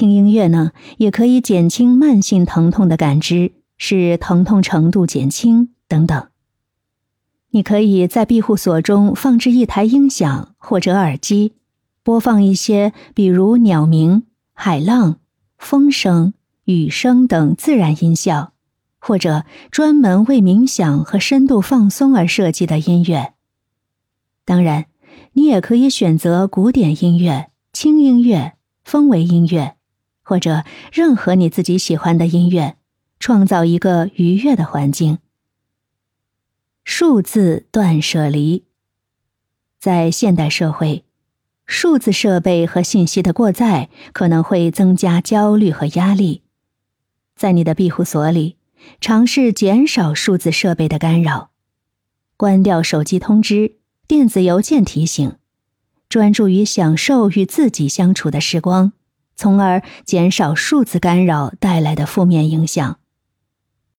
听音乐呢，也可以减轻慢性疼痛的感知，使疼痛程度减轻等等。你可以在庇护所中放置一台音响或者耳机，播放一些比如鸟鸣、海浪、风声、雨声等自然音效，或者专门为冥想和深度放松而设计的音乐。当然，你也可以选择古典音乐、轻音乐、氛围音乐，或者任何你自己喜欢的音乐，创造一个愉悦的环境。数字断舍离，在现代社会，数字设备和信息的过载可能会增加焦虑和压力。在你的庇护所里，尝试减少数字设备的干扰，关掉手机通知、电子邮件提醒，专注于享受与自己相处的时光，从而减少数字干扰带来的负面影响。